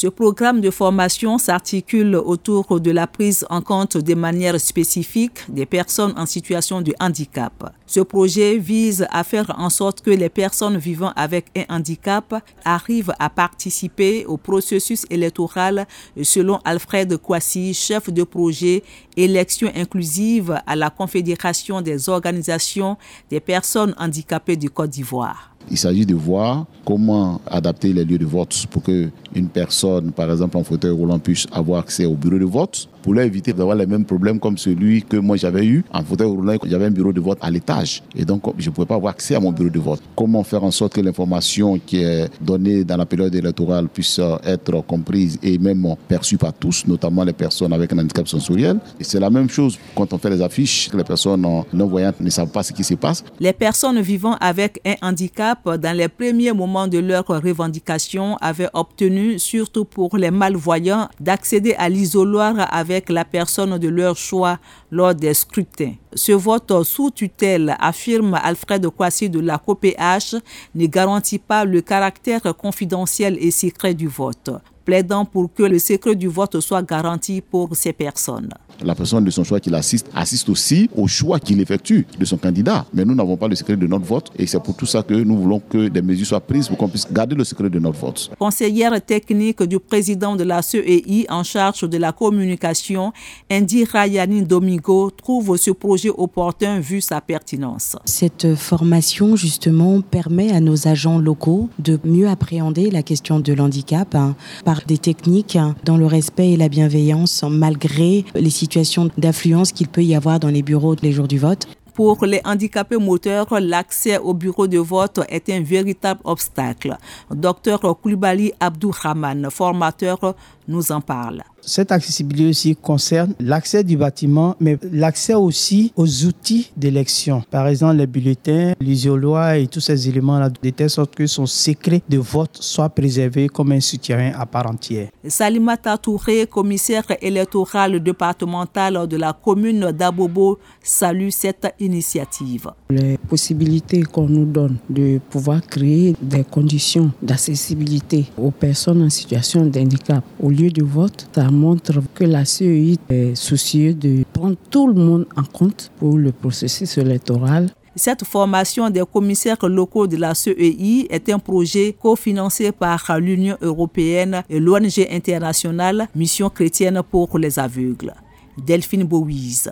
Ce programme de formation s'articule autour de la prise en compte de manière spécifique des personnes en situation de handicap. Ce projet vise à faire en sorte que les personnes vivant avec un handicap arrivent à participer au processus électoral selon Alfred Kwasi, chef de projet élection inclusive à la Confédération des organisations des personnes handicapées du Côte d'Ivoire. Il s'agit de voir comment adapter les lieux de vote pour que une personne, par exemple en fauteuil roulant, puisse avoir accès au bureau de vote pour éviter d'avoir les mêmes problèmes comme celui que moi j'avais eu en fauteuil roulant. J'avais un bureau de vote à l'étage et donc je ne pouvais pas avoir accès à mon bureau de vote. Comment faire en sorte que l'information qui est donnée dans la période électorale puisse être comprise et même perçue par tous, notamment les personnes avec un handicap sensoriel? Et c'est la même chose quand on fait les affiches, les personnes non-voyantes ne savent pas ce qui se passe. Les personnes vivant avec un handicap, dans les premiers moments de leur revendication, avaient obtenu, surtout pour les malvoyants, d'accéder à l'isoloir avec la personne de leur choix lors des scrutins. Ce vote sous tutelle, affirme Alfred Kwasi de la COPH, ne garantit pas le caractère confidentiel et secret du vote plaidant pour que le secret du vote soit garanti pour ces personnes. La personne de son choix qui l'assiste assiste aussi au choix qu'il effectue de son candidat. Mais nous n'avons pas le secret de notre vote et c'est pour tout ça que nous voulons que des mesures soient prises pour qu'on puisse garder le secret de notre vote. Conseillère technique du président de la CEI en charge de la communication, Indira Yanine Domingo, trouve ce projet opportun vu sa pertinence. Cette formation, justement, permet à nos agents locaux de mieux appréhender la question de l'handicap hein, par des techniques dans le respect et la bienveillance malgré les situations d'affluence qu'il peut y avoir dans les bureaux les jours du vote. Pour les handicapés moteurs, l'accès au bureau de vote est un véritable obstacle. Docteur Koulibaly Abdourahman, formateur, nous en parle. Cette accessibilité aussi concerne l'accès du bâtiment, mais l'accès aussi aux outils d'élection. Par exemple, les bulletins, l'isoloir et tous ces éléments-là, de telle sorte que son secret de vote soit préservé comme un soutien à part entière. Salimata Touré, commissaire électoral départemental de la commune d'Abobo, salue cette initiative. Les possibilités qu'on nous donne de pouvoir créer des conditions d'accessibilité aux personnes en situation de handicap au lieu de vote, montre que la CEI est soucieuse de prendre tout le monde en compte pour le processus électoral. Cette formation des commissaires locaux de la CEI est un projet cofinancé par l'Union européenne et l'ONG internationale Mission chrétienne pour les aveugles. Delphine Bouise,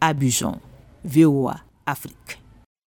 Abidjan, VOA, Afrique.